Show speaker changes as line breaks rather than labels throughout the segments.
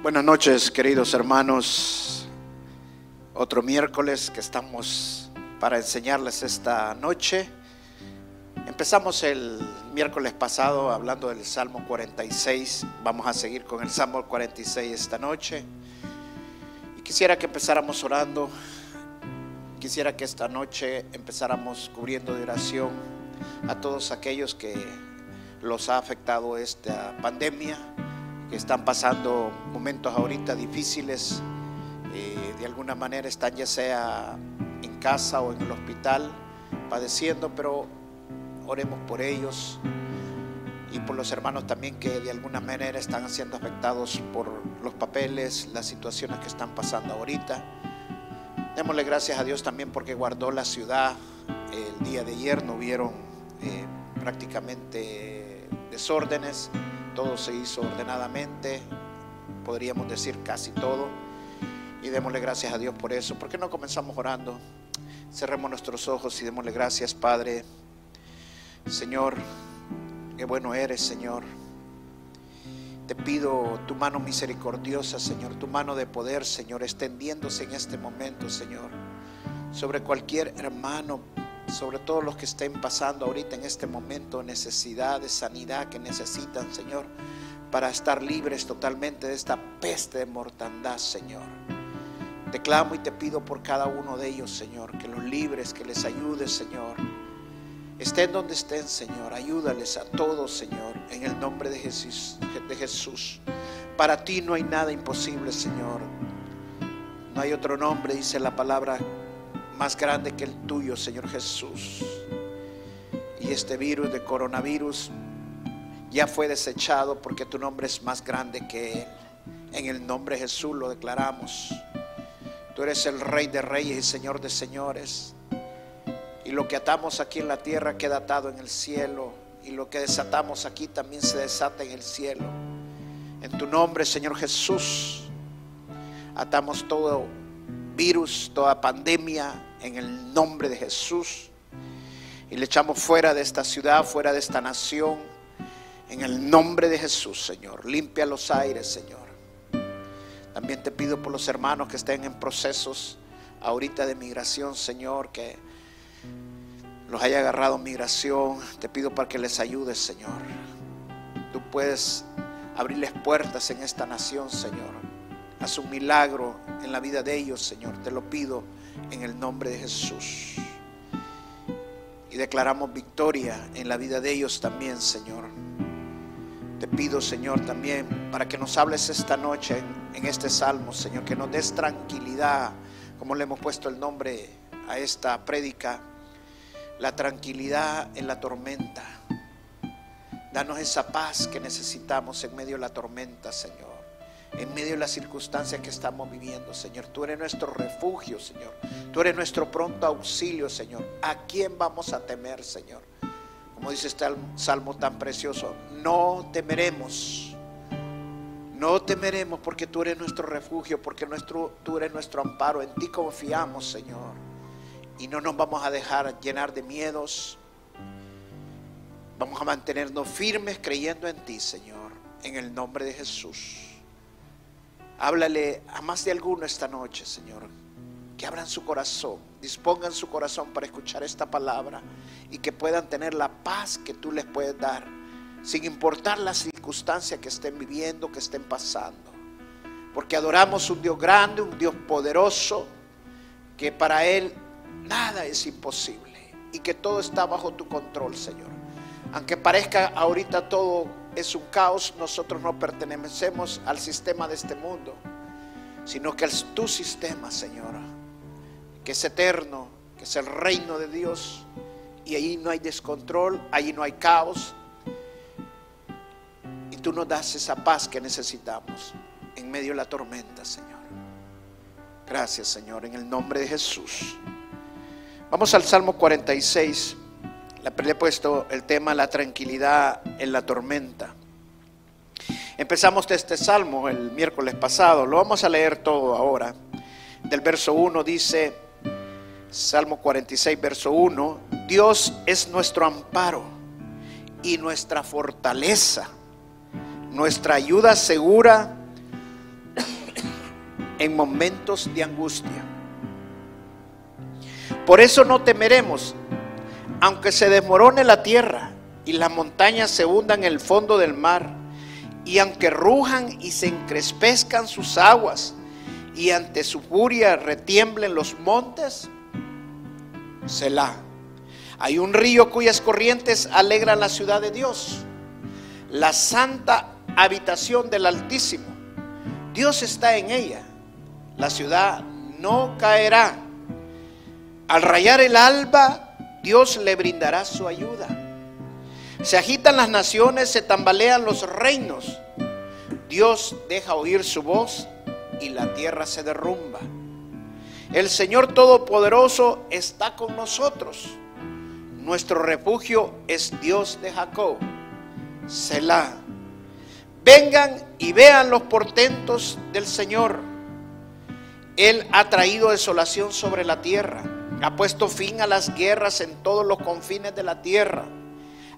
Buenas noches, queridos hermanos. Otro miércoles que estamos para enseñarles esta noche. Empezamos el miércoles pasado hablando del Salmo 46. Vamos a seguir con el Salmo 46 esta noche. Y quisiera que empezáramos orando. Quisiera que esta noche empezáramos cubriendo de oración a todos aquellos que los ha afectado esta pandemia que están pasando momentos ahorita difíciles, eh, de alguna manera están ya sea en casa o en el hospital padeciendo, pero oremos por ellos y por los hermanos también que de alguna manera están siendo afectados por los papeles, las situaciones que están pasando ahorita. Démosle gracias a Dios también porque guardó la ciudad. El día de ayer no hubieron eh, prácticamente desórdenes todo se hizo ordenadamente, podríamos decir casi todo. Y démosle gracias a Dios por eso. ¿Por qué no comenzamos orando? Cerremos nuestros ojos y démosle gracias, Padre. Señor, qué bueno eres, Señor. Te pido tu mano misericordiosa, Señor, tu mano de poder, Señor, extendiéndose en este momento, Señor, sobre cualquier hermano, sobre todos los que estén pasando ahorita en este momento necesidad de sanidad que necesitan, Señor, para estar libres totalmente de esta peste de mortandad, Señor. Te clamo y te pido por cada uno de ellos, Señor, que los libres, que les ayudes, Señor. Estén donde estén, Señor, ayúdales a todos, Señor, en el nombre de Jesús, de Jesús. Para ti no hay nada imposible, Señor. No hay otro nombre, dice la palabra, más grande que el tuyo, Señor Jesús. Y este virus de coronavirus ya fue desechado porque tu nombre es más grande que él. En el nombre de Jesús lo declaramos. Tú eres el Rey de Reyes y Señor de Señores. Y lo que atamos aquí en la tierra queda atado en el cielo. Y lo que desatamos aquí también se desata en el cielo. En tu nombre, Señor Jesús, atamos todo virus, toda pandemia, en el nombre de Jesús. Y le echamos fuera de esta ciudad, fuera de esta nación, en el nombre de Jesús, Señor. Limpia los aires, Señor. También te pido por los hermanos que estén en procesos ahorita de migración, Señor, que los haya agarrado migración. Te pido para que les ayudes, Señor. Tú puedes abrirles puertas en esta nación, Señor. Haz un milagro en la vida de ellos, Señor. Te lo pido en el nombre de Jesús. Y declaramos victoria en la vida de ellos también, Señor. Te pido, Señor, también para que nos hables esta noche en, este salmo, Señor, que nos des tranquilidad, como le hemos puesto el nombre a esta prédica, la tranquilidad en la tormenta. Danos esa paz que necesitamos en medio de la tormenta, Señor en medio de las circunstancias que estamos viviendo, Señor. Tú eres nuestro refugio, Señor. Tú eres nuestro pronto auxilio, Señor. ¿A quién vamos a temer, Señor? Como dice este salmo tan precioso, no temeremos. No temeremos porque tú eres nuestro refugio, porque nuestro, tú eres nuestro amparo. En ti confiamos, Señor. Y no nos vamos a dejar llenar de miedos. Vamos a mantenernos firmes creyendo en ti, Señor. En el nombre de Jesús. Háblale a más de alguno esta noche, Señor, que abran su corazón, dispongan su corazón para escuchar esta palabra y que puedan tener la paz que tú les puedes dar, sin importar las circunstancias que estén viviendo, que estén pasando. Porque adoramos un Dios grande, un Dios poderoso, que para Él nada es imposible y que todo está bajo tu control, Señor. Aunque parezca ahorita todo es un caos, nosotros no pertenecemos al sistema de este mundo, sino que es tu sistema, Señora, que es eterno, que es el reino de Dios, y ahí no hay descontrol, ahí no hay caos, y tú nos das esa paz que necesitamos en medio de la tormenta, Señor. Gracias, Señor, en el nombre de Jesús. Vamos al Salmo 46. Le he puesto el tema la tranquilidad en la tormenta. Empezamos este salmo el miércoles pasado, lo vamos a leer todo ahora. Del verso 1 dice, Salmo 46, verso 1, Dios es nuestro amparo y nuestra fortaleza, nuestra ayuda segura en momentos de angustia. Por eso no temeremos, aunque se desmorone la tierra y las montañas se hundan en el fondo del mar, y aunque rujan y se encrespezcan sus aguas, y ante su furia retiemblen los montes, Selah. Hay un río cuyas corrientes alegran la ciudad de Dios, la santa habitación del Altísimo. Dios está en ella. La ciudad no caerá. Al rayar el alba, Dios le brindará su ayuda. Se agitan las naciones, se tambalean los reinos. Dios deja oír su voz y la tierra se derrumba. El Señor Todopoderoso está con nosotros. Nuestro refugio es Dios de Jacob. Selah. Vengan y vean los portentos del Señor. Él ha traído desolación sobre la tierra ha puesto fin a las guerras en todos los confines de la tierra.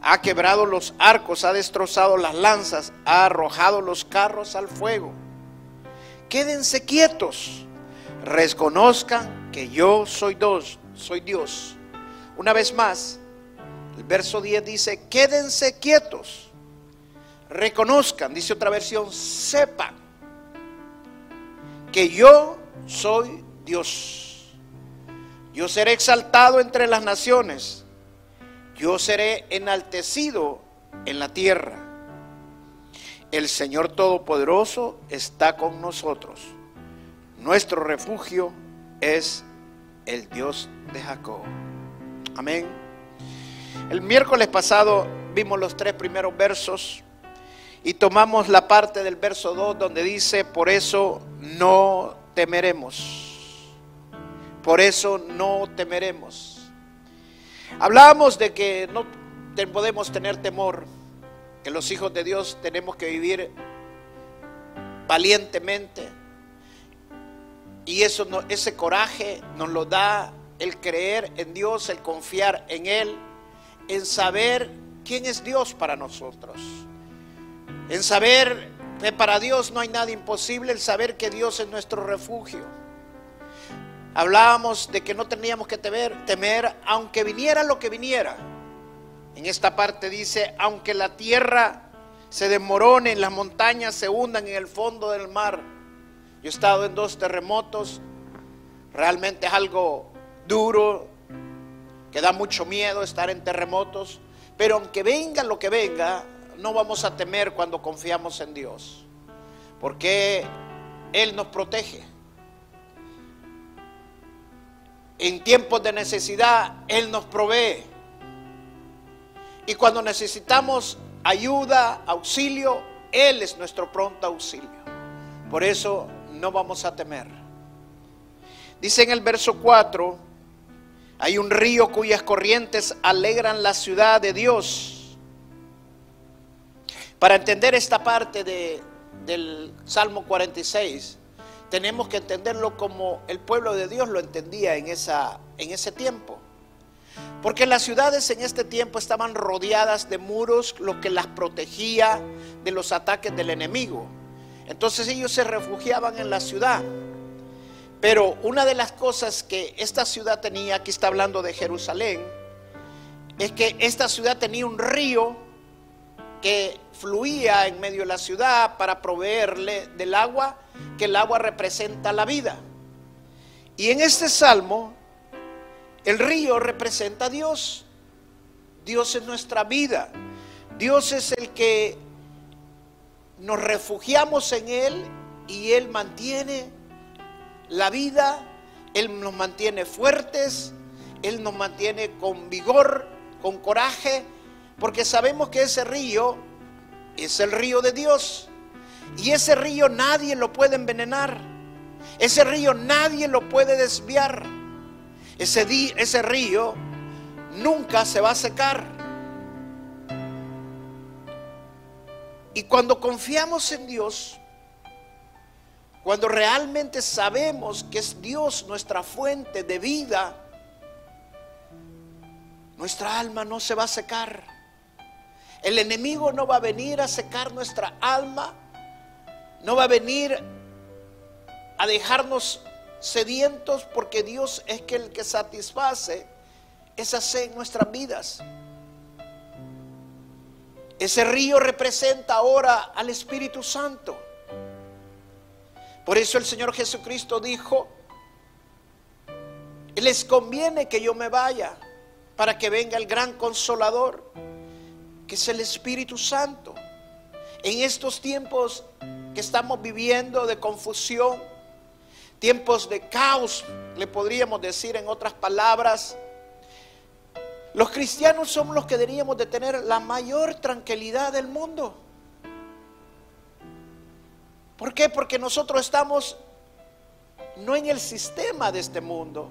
Ha quebrado los arcos, ha destrozado las lanzas, ha arrojado los carros al fuego. Quédense quietos, reconozcan que yo soy Dios, soy Dios. Una vez más, el verso 10 dice, quédense quietos, reconozcan, dice otra versión, sepan que yo soy Dios. Yo seré exaltado entre las naciones. Yo seré enaltecido en la tierra. El Señor Todopoderoso está con nosotros. Nuestro refugio es el Dios de Jacob. Amén. El miércoles pasado vimos los tres primeros versos y tomamos la parte del verso 2 donde dice, por eso no temeremos por eso no temeremos. Hablábamos de que no podemos tener temor, que los hijos de Dios tenemos que vivir valientemente. Y eso ese coraje nos lo da el creer en Dios, el confiar en Él, en saber quién es Dios para nosotros. En saber que para Dios no hay nada imposible, el saber que Dios es nuestro refugio. Hablábamos de que no teníamos que temer, temer aunque viniera lo que viniera. En esta parte dice, aunque la tierra se desmorone, las montañas se hundan en el fondo del mar. Yo he estado en dos terremotos, realmente es algo duro, que da mucho miedo estar en terremotos, pero aunque venga lo que venga, no vamos a temer cuando confiamos en Dios, porque Él nos protege. En tiempos de necesidad, Él nos provee. Y cuando necesitamos ayuda, auxilio, Él es nuestro pronto auxilio. Por eso no vamos a temer. Dice en el verso 4, hay un río cuyas corrientes alegran la ciudad de Dios. Para entender esta parte de, del Salmo 46, tenemos que entenderlo como el pueblo de Dios lo entendía en, esa, en ese tiempo. Porque las ciudades en este tiempo estaban rodeadas de muros, lo que las protegía de los ataques del enemigo. Entonces ellos se refugiaban en la ciudad. Pero una de las cosas que esta ciudad tenía, aquí está hablando de Jerusalén, es que esta ciudad tenía un río que fluía en medio de la ciudad para proveerle del agua, que el agua representa la vida. Y en este salmo, el río representa a Dios. Dios es nuestra vida. Dios es el que nos refugiamos en Él y Él mantiene la vida, Él nos mantiene fuertes, Él nos mantiene con vigor, con coraje, porque sabemos que ese río es el río de Dios. Y ese río nadie lo puede envenenar. Ese río nadie lo puede desviar. Ese, ese río nunca se va a secar. Y cuando confiamos en Dios, cuando realmente sabemos que es Dios nuestra fuente de vida, nuestra alma no se va a secar. El enemigo no va a venir a secar nuestra alma, no va a venir a dejarnos sedientos porque Dios es el que satisface esa sed en nuestras vidas. Ese río representa ahora al Espíritu Santo. Por eso el Señor Jesucristo dijo, les conviene que yo me vaya para que venga el gran consolador, que es el Espíritu Santo. En estos tiempos que estamos viviendo de confusión, tiempos de caos, le podríamos decir en otras palabras, los cristianos somos los que deberíamos de tener la mayor tranquilidad del mundo. ¿Por qué? Porque nosotros estamos no en el sistema de este mundo.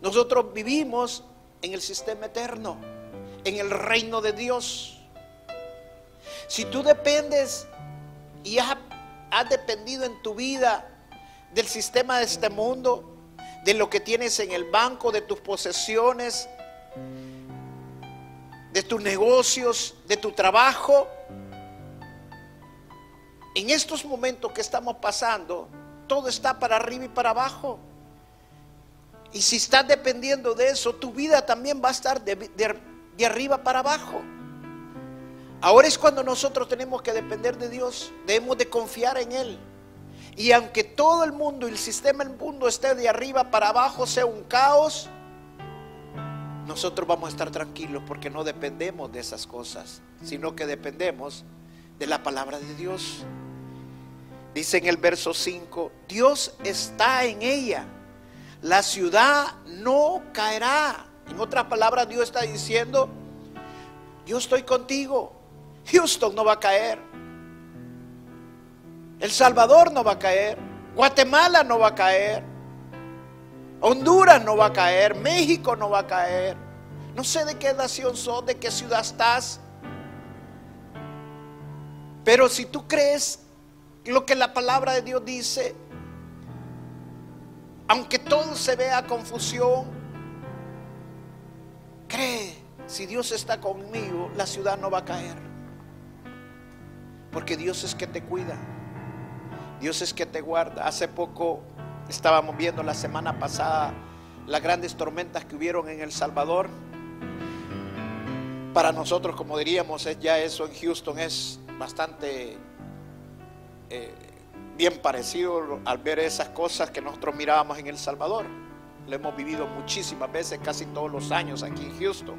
Nosotros vivimos en el sistema eterno, en el reino de Dios. Si tú dependes y has, has dependido en tu vida del sistema de este mundo, de lo que tienes en el banco, de tus posesiones, de tus negocios, de tu trabajo. En estos momentos que estamos pasando, todo está para arriba y para abajo. Y si estás dependiendo de eso, tu vida también va a estar de, arriba para abajo. Ahora es cuando nosotros tenemos que depender de Dios, debemos de confiar en Él. Y aunque todo el mundo y el sistema del mundo esté de arriba para abajo, sea un caos, nosotros vamos a estar tranquilos porque no dependemos de esas cosas, sino que dependemos de la palabra de Dios. Dice en el verso 5, Dios está en ella, la ciudad no caerá. En otras palabras, Dios está diciendo, yo estoy contigo, Houston no va a caer, El Salvador no va a caer, Guatemala no va a caer, Honduras no va a caer, México no va a caer. No sé de qué nación sos, de qué ciudad estás. Pero si tú crees lo que la palabra de Dios dice, aunque todo se vea confusión, cree, si Dios está conmigo, la ciudad no va a caer. Porque Dios es que te cuida. Dios es que te guarda. Hace poco Estábamos viendo la semana pasada las grandes tormentas que hubieron en El Salvador. Para nosotros, como diríamos, ya eso en Houston es bastante eh, bien parecido al ver esas cosas que nosotros mirábamos en El Salvador. Lo hemos vivido muchísimas veces, casi todos los años aquí en Houston.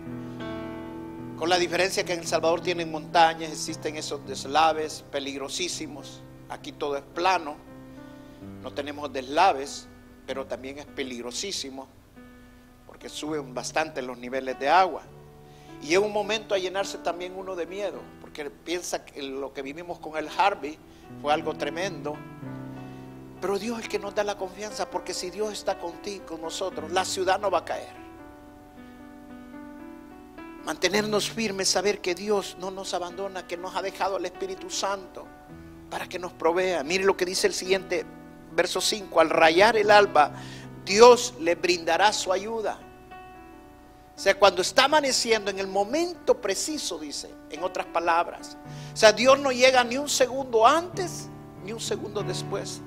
Con la diferencia que en El Salvador tienen montañas, existen esos deslaves peligrosísimos. Aquí todo es plano no tenemos deslaves, pero también es peligrosísimo porque suben bastante los niveles de agua. Y es un momento a llenarse también uno de miedo, porque piensa que lo que vivimos con el Harvey fue algo tremendo. Pero Dios es el que nos da la confianza, porque si Dios está contigo, con nosotros, la ciudad no va a caer. Mantenernos firmes, saber que Dios no nos abandona, que nos ha dejado el Espíritu Santo para que nos provea. Mire lo que dice el siguiente verso 5, al rayar el alba, Dios le brindará su ayuda. O sea, cuando está amaneciendo, en el momento preciso, dice, en otras palabras. O sea, Dios no llega ni un segundo antes, ni un segundo después.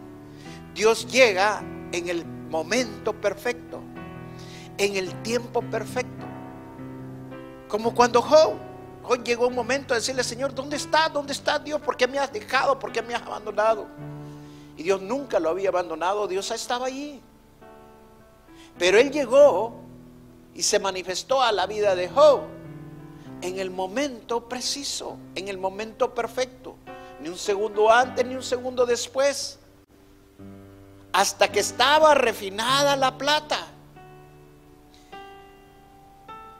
Dios llega en el momento perfecto, en el tiempo perfecto. Como cuando Job, hoy llegó un momento de decirle, Señor, ¿dónde está? ¿Dónde está Dios? ¿Por qué me has dejado? ¿Por qué me has abandonado? Y Dios nunca lo había abandonado, Dios estaba allí. Pero Él llegó y se manifestó a la vida de Job en el momento preciso, en el momento perfecto. Ni un segundo antes, ni un segundo después. Hasta que estaba refinada la plata.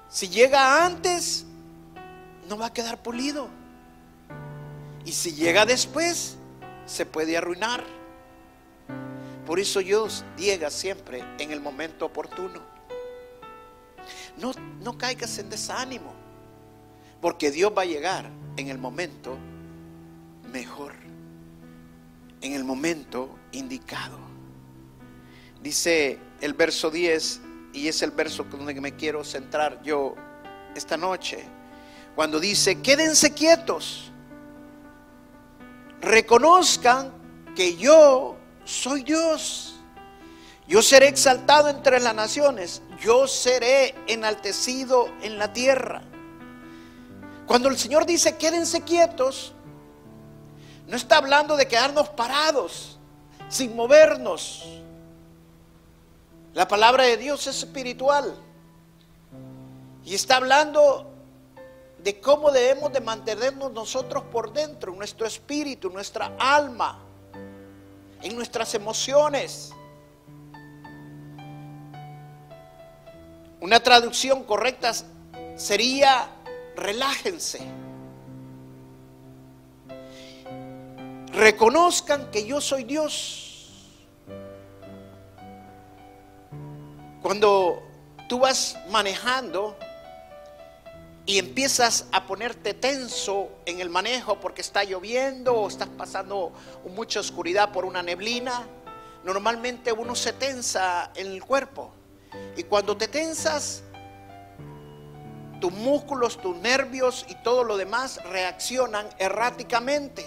Si llega antes, no va a quedar pulido. Y si llega después, se puede arruinar. Por eso Dios llega siempre en el momento oportuno. No, no caigas en desánimo. Porque Dios va a llegar en el momento mejor, en el momento indicado. Dice el verso 10, y es el verso donde me quiero centrar yo esta noche, cuando dice, quédense quietos, reconozcan que yo soy Dios. Yo seré exaltado entre las naciones, yo seré enaltecido en la tierra. Cuando el Señor dice quédense quietos, no está hablando de quedarnos parados, sin movernos. La palabra de Dios es espiritual. Y está hablando de cómo debemos de mantenernos nosotros por dentro, en nuestro espíritu, nuestra alma, en nuestras emociones. Una traducción correcta sería relájense. Reconozcan que yo soy Dios. Cuando tú vas manejando y empiezas a ponerte tenso en el manejo porque está lloviendo o estás pasando mucha oscuridad por una neblina, normalmente uno se tensa en el cuerpo. Y cuando te tensas, tus músculos, tus nervios y todo lo demás reaccionan erráticamente.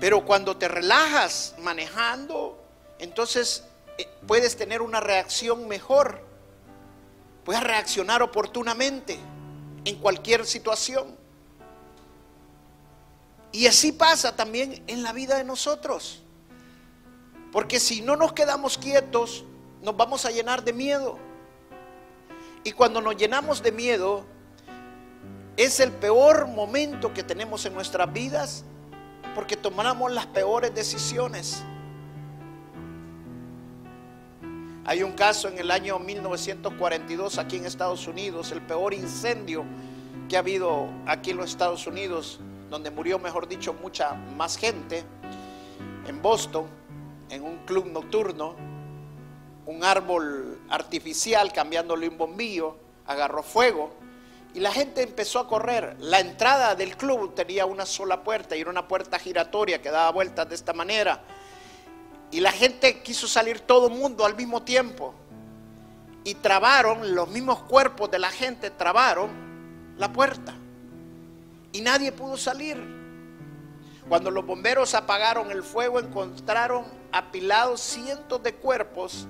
Pero cuando te relajas manejando, entonces eh, puedes tener una reacción mejor. Puedes reaccionar oportunamente en cualquier situación. Y así pasa también en la vida de nosotros. Porque si no nos quedamos quietos, nos vamos a llenar de miedo. Y cuando nos llenamos de miedo, es el peor momento que tenemos en nuestras vidas porque tomamos las peores decisiones. Hay un caso en el año 1942 aquí en Estados Unidos, el peor incendio que ha habido aquí en los Estados Unidos, donde murió, mejor dicho, mucha más gente, en Boston, en un club nocturno un árbol artificial cambiándole un bombillo, agarró fuego y la gente empezó a correr. La entrada del club tenía una sola puerta y era una puerta giratoria que daba vueltas de esta manera. Y la gente quiso salir todo mundo al mismo tiempo. Y trabaron, los mismos cuerpos de la gente trabaron la puerta. Y nadie pudo salir. Cuando los bomberos apagaron el fuego, encontraron apilados cientos de cuerpos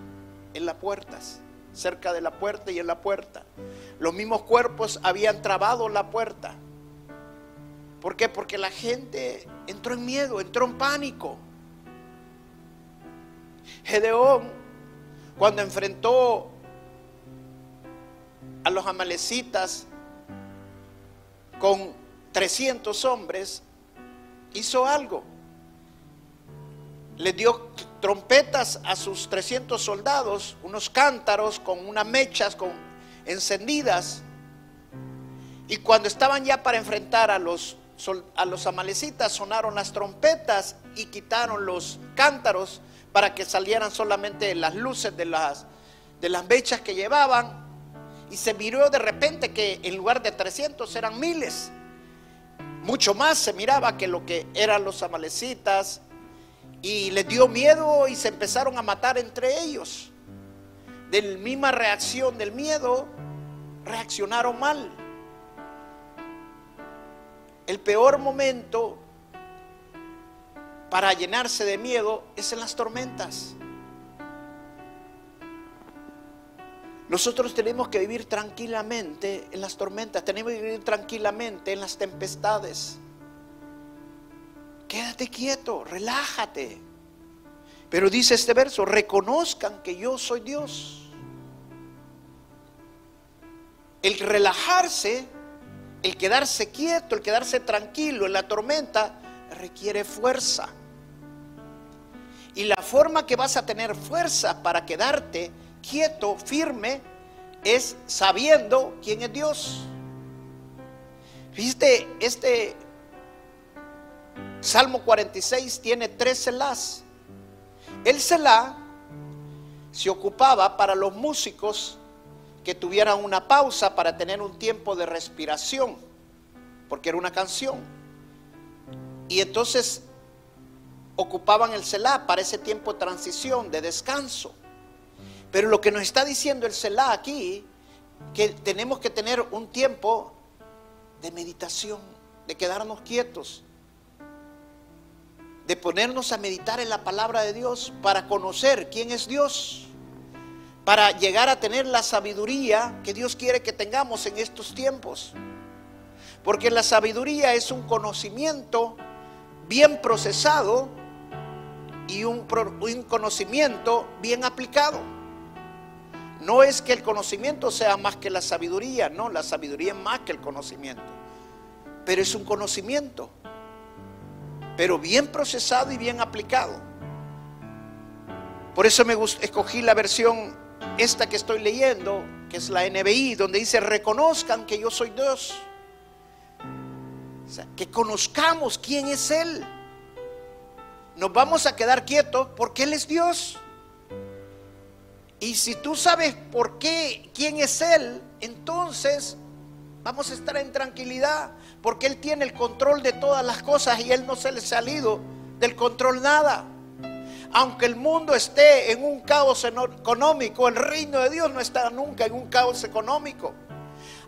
en las puertas, cerca de la puerta y en la puerta. Los mismos cuerpos habían trabado la puerta. ¿Por qué? Porque la gente entró en miedo, entró en pánico. Gedeón, cuando enfrentó a los amalecitas con 300 hombres, hizo algo. Le dio trompetas a sus 300 soldados, unos cántaros con unas mechas con, encendidas. Y cuando estaban ya para enfrentar a los, a los amalecitas, sonaron las trompetas y quitaron los cántaros para que salieran solamente las luces de las, de las mechas que llevaban. Y se miró de repente que en lugar de 300 eran miles. Mucho más se miraba que lo que eran los amalecitas y les dio miedo y se empezaron a matar entre ellos. De la misma reacción del miedo, reaccionaron mal. El peor momento para llenarse de miedo es en las tormentas. Nosotros tenemos que vivir tranquilamente en las tormentas, tenemos que vivir tranquilamente en las tempestades. Quédate quieto, relájate. Pero dice este verso, reconozcan que yo soy Dios. El relajarse, el quedarse quieto, el quedarse tranquilo en la tormenta, requiere fuerza. Y la forma que vas a tener fuerza para quedarte quieto, firme, es sabiendo quién es Dios. Viste, este Salmo 46 tiene tres celás. El celá se ocupaba para los músicos que tuvieran una pausa para tener un tiempo de respiración, porque era una canción. Y entonces ocupaban el celá para ese tiempo de transición, de descanso. Pero lo que nos está diciendo el celá aquí, que tenemos que tener un tiempo de meditación, de quedarnos quietos, de ponernos a meditar en la palabra de Dios para conocer quién es Dios, para llegar a tener la sabiduría que Dios quiere que tengamos en estos tiempos. Porque la sabiduría es un conocimiento bien procesado y un, conocimiento bien aplicado. No es que el conocimiento sea más que la sabiduría, no, la sabiduría es más que el conocimiento, pero es un conocimiento pero bien procesado y bien aplicado. Por eso me escogí la versión esta que estoy leyendo, que es la NBI, donde dice, reconozcan que yo soy Dios. Que conozcamos quién es Él. Nos vamos a quedar quietos porque Él es Dios. Y si tú sabes por qué, quién es Él, entonces vamos a estar en tranquilidad porque Él tiene el control de todas las cosas y Él no se le ha salido del control nada. Aunque el mundo esté en un caos económico, el reino de Dios no está nunca en un caos económico.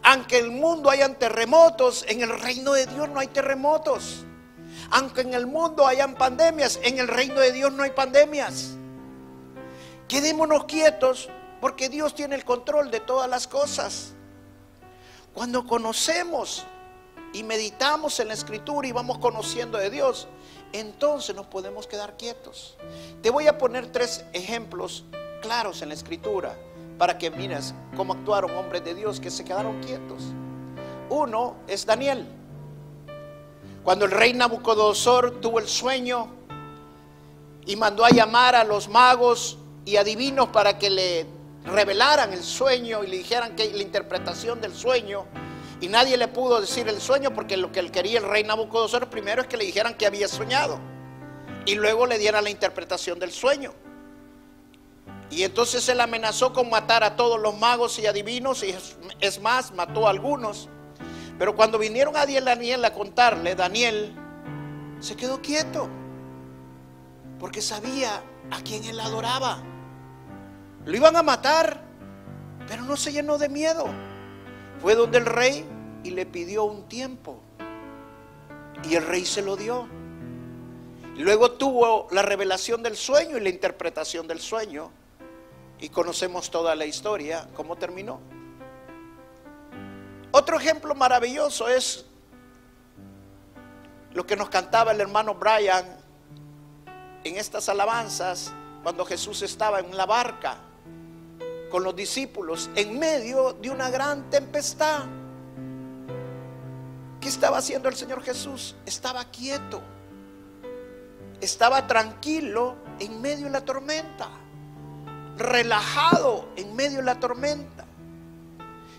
Aunque el mundo hayan terremotos, en el reino de Dios no hay terremotos. Aunque en el mundo hayan pandemias, en el reino de Dios no hay pandemias. Quedémonos quietos porque Dios tiene el control de todas las cosas. Cuando conocemos y meditamos en la escritura y vamos conociendo de Dios, entonces nos podemos quedar quietos. Te voy a poner tres ejemplos claros en la escritura para que mires cómo actuaron hombres de Dios que se quedaron quietos. Uno es Daniel. Cuando el rey Nabucodonosor tuvo el sueño y mandó a llamar a los magos y adivinos para que le revelaran el sueño y le dijeran que la interpretación del sueño, y nadie le pudo decir el sueño porque lo que él quería el rey Nabucodonosor primero es que le dijeran que había soñado y luego le dieran la interpretación del sueño. Y entonces él amenazó con matar a todos los magos y adivinos y es más, mató a algunos. Pero cuando vinieron a Daniel a contarle, Daniel se quedó quieto porque sabía a quién él adoraba. Lo iban a matar, pero no se llenó de miedo. Fue donde el rey y le pidió un tiempo. Y el rey se lo dio. Luego tuvo la revelación del sueño y la interpretación del sueño. Y conocemos toda la historia, cómo terminó. Otro ejemplo maravilloso es lo que nos cantaba el hermano Brian en estas alabanzas cuando Jesús estaba en la barca con los discípulos en medio de una gran tempestad. ¿Qué estaba haciendo el Señor Jesús? Estaba quieto. Estaba tranquilo en medio de la tormenta. Relajado en medio de la tormenta.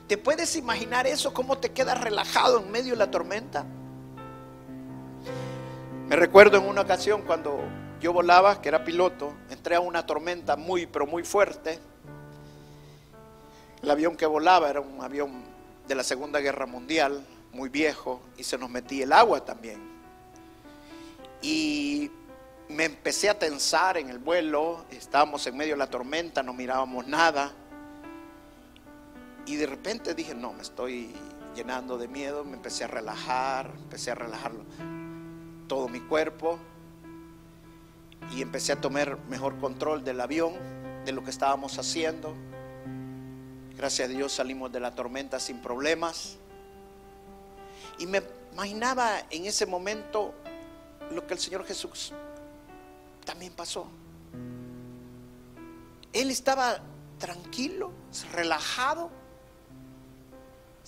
¿Te puedes imaginar eso? ¿Cómo te quedas relajado en medio de la tormenta? Me recuerdo en una ocasión cuando yo volaba, que era piloto, entré a una tormenta muy, pero muy fuerte el avión que volaba era un avión de la Segunda Guerra Mundial, muy viejo, y se nos metía el agua también. Y me empecé a tensar en el vuelo, estábamos en medio de la tormenta, no mirábamos nada. Y de repente dije, no, me estoy llenando de miedo, me empecé a relajar, empecé a relajar todo mi cuerpo. y empecé a tomar mejor control del avión, de lo que estábamos haciendo. Gracias a Dios salimos de la tormenta sin problemas. Y me imaginaba en ese momento lo que el Señor Jesús también pasó. Él estaba tranquilo, relajado,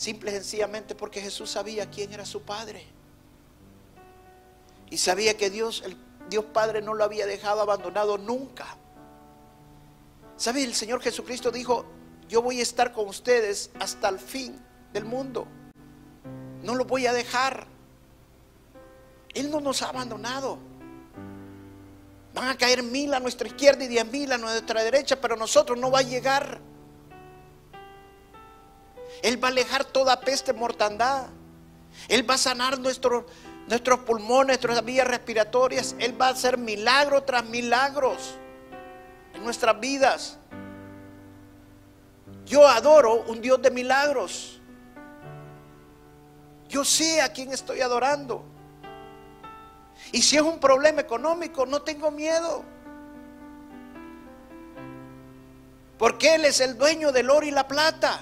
simple y sencillamente porque Jesús sabía quién era su Padre. Y sabía que Dios, el Dios Padre no lo había dejado abandonado nunca. ¿Sabe? El Señor Jesucristo dijo, yo voy a estar con ustedes hasta el fin del mundo. No lo voy a dejar. Él no nos ha abandonado. Van a caer mil a nuestra izquierda y diez mil a nuestra derecha, pero nosotros no va a llegar. Él va a alejar toda peste, mortandad. Él va a sanar nuestros pulmones, nuestras vías respiratorias. Él va a hacer milagro tras milagros en nuestras vidas. Yo adoro un Dios de milagros. Yo sé a quién estoy adorando. Y si es un problema económico, no tengo miedo. Porque Él es el dueño del oro y la plata.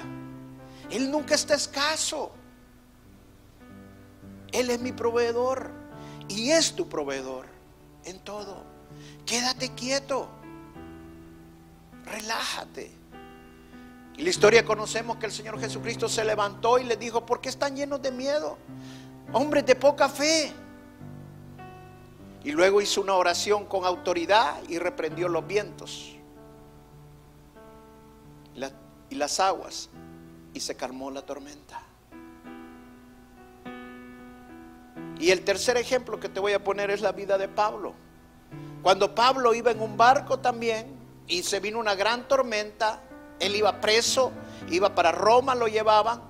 Él nunca está escaso. Él es mi proveedor y es tu proveedor en todo. Quédate quieto. Relájate. Y la historia conocemos que el Señor Jesucristo se levantó y le dijo, ¿por qué están llenos de miedo? Hombres de poca fe. Y luego hizo una oración con autoridad y reprendió los vientos y las aguas y se calmó la tormenta. Y el tercer ejemplo que te voy a poner es la vida de Pablo. Cuando Pablo iba en un barco también y se vino una gran tormenta, él iba preso, iba para Roma, lo llevaban.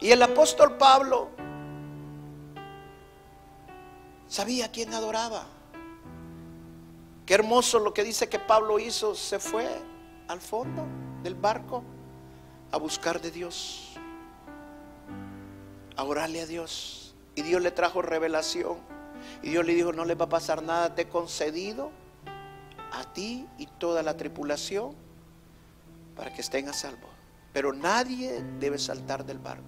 Y el apóstol Pablo sabía quién adoraba. Qué hermoso lo que dice que Pablo hizo, se fue al fondo del barco a buscar de Dios, a orarle a Dios. Y Dios le trajo revelación. Y Dios le dijo, no le va a pasar nada, te he concedido a ti y toda la tripulación para que estén a salvo. Pero nadie debe saltar del barco.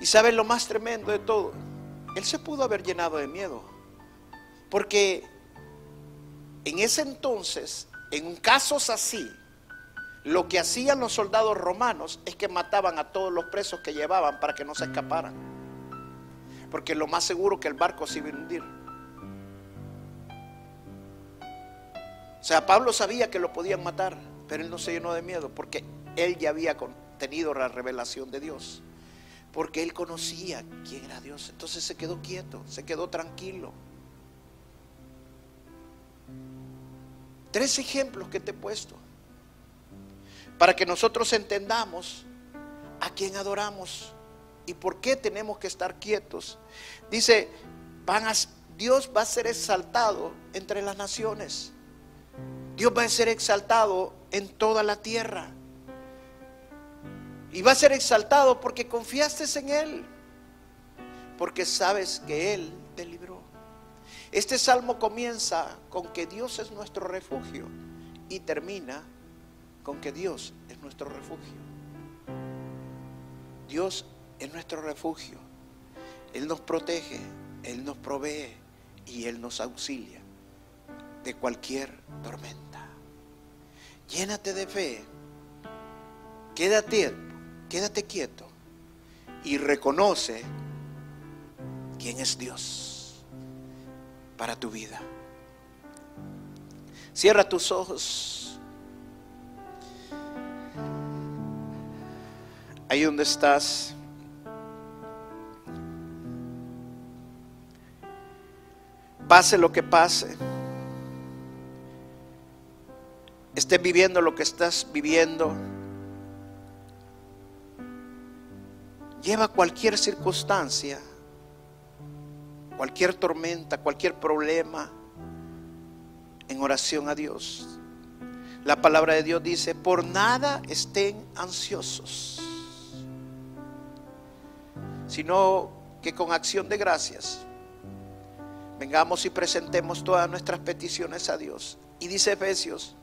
Y saben lo más tremendo de todo, él se pudo haber llenado de miedo. Porque en ese entonces, en casos así, lo que hacían los soldados romanos es que mataban a todos los presos que llevaban para que no se escaparan. Porque lo más seguro que el barco se iba a hundir. O sea, Pablo sabía que lo podían matar, pero él no se llenó de miedo porque él ya había tenido la revelación de Dios. Porque él conocía quién era Dios. Entonces se quedó quieto, se quedó tranquilo. Tres ejemplos que te he puesto para que nosotros entendamos a quién adoramos y por qué tenemos que estar quietos. Dice, Dios va a ser exaltado entre las naciones. Dios va a ser exaltado en toda la tierra. Y va a ser exaltado porque confiaste en Él. Porque sabes que Él te libró. Este salmo comienza con que Dios es nuestro refugio y termina con que Dios es nuestro refugio. Dios es nuestro refugio. Él nos protege, Él nos provee y Él nos auxilia de cualquier tormenta. Llénate de fe. Quédate, quédate quieto y reconoce quién es Dios para tu vida. Cierra tus ojos. Ahí donde estás. Pase lo que pase. Estés viviendo lo que estás viviendo. Lleva cualquier circunstancia, cualquier tormenta, cualquier problema en oración a Dios. La palabra de Dios dice, por nada estén ansiosos sino que con acción de gracias vengamos y presentemos todas nuestras peticiones a Dios. Y dice Efesios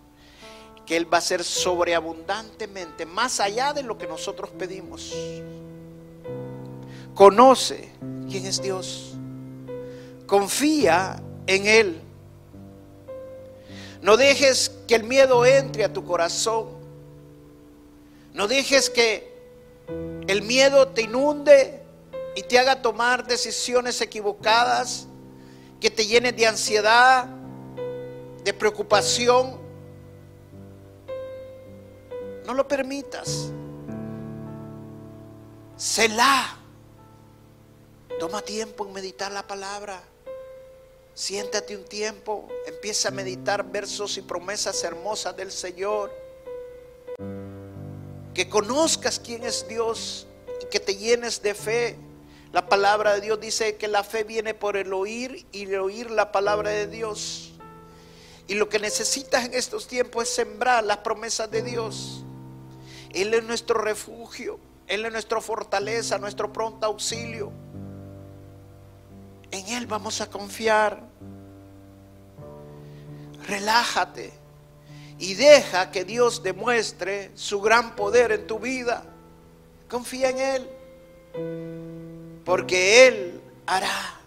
que Él va a ser sobreabundantemente, más allá de lo que nosotros pedimos. Conoce quién es Dios. Confía en Él. No dejes que el miedo entre a tu corazón. No dejes que el miedo te inunde y te haga tomar decisiones equivocadas, que te llenes de ansiedad, de preocupación. No lo permitas. Selah. Toma tiempo en meditar la palabra. Siéntate un tiempo, empieza a meditar versos y promesas hermosas del Señor. Que conozcas quién es Dios y que te llenes de fe. La palabra de Dios dice que la fe viene por el oír y el oír la palabra de Dios. Y lo que necesitas en estos tiempos es sembrar las promesas de Dios. Él es nuestro refugio, Él es nuestra fortaleza, nuestro pronto auxilio. En Él vamos a confiar. Relájate y deja que Dios demuestre su gran poder en tu vida. Confía en Él, porque Él hará.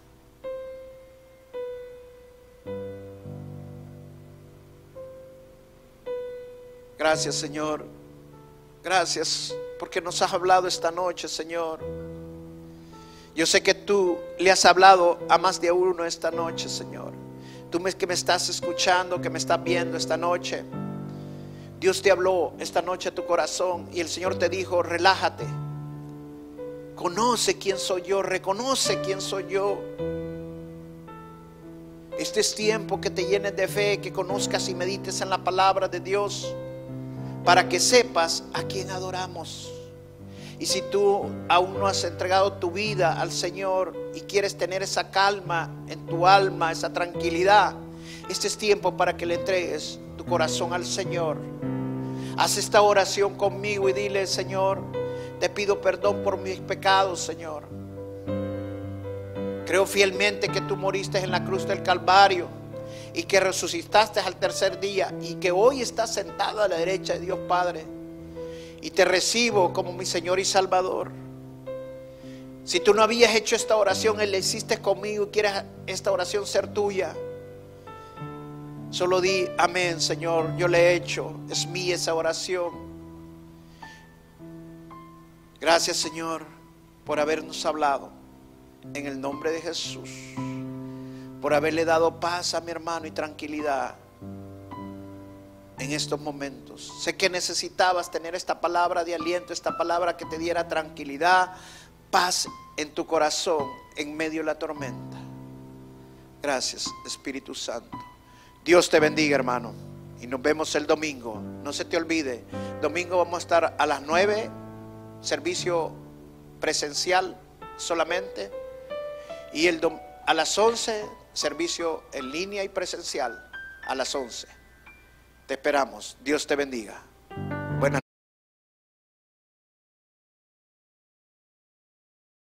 Gracias Señor. Gracias porque nos has hablado esta noche, Señor. Yo sé que tú le has hablado a más de uno esta noche, Señor. Tú que me estás escuchando, que me estás viendo esta noche. Dios te habló esta noche a tu corazón y el Señor te dijo, relájate. Conoce quién soy yo, reconoce quién soy yo. Este es tiempo que te llenes de fe, que conozcas y medites en la palabra de Dios, para que sepas a quién adoramos. Y si tú aún no has entregado tu vida al Señor y quieres tener esa calma en tu alma, esa tranquilidad, este es tiempo para que le entregues tu corazón al Señor. Haz esta oración conmigo y dile, Señor, te pido perdón por mis pecados, Señor. Creo fielmente que tú moriste en la cruz del Calvario y que resucitaste al tercer día y que hoy estás sentado a la derecha de Dios Padre y te recibo como mi Señor y Salvador. Si tú no habías hecho esta oración y la hiciste conmigo y quieres esta oración ser tuya, solo di amén, Señor. Yo le he hecho, es mía esa oración. Gracias, Señor, por habernos hablado en el nombre de Jesús, por haberle dado paz a mi hermano y tranquilidad en estos momentos. Sé que necesitabas tener esta palabra de aliento, esta palabra que te diera tranquilidad, paz en tu corazón en medio de la tormenta. Gracias, Espíritu Santo. Dios te bendiga, hermano. Y nos vemos el domingo. No se te olvide, domingo vamos a estar a las 9, servicio presencial solamente. Y el a las 11, servicio en línea y presencial a las 11. Te esperamos. Dios te bendiga.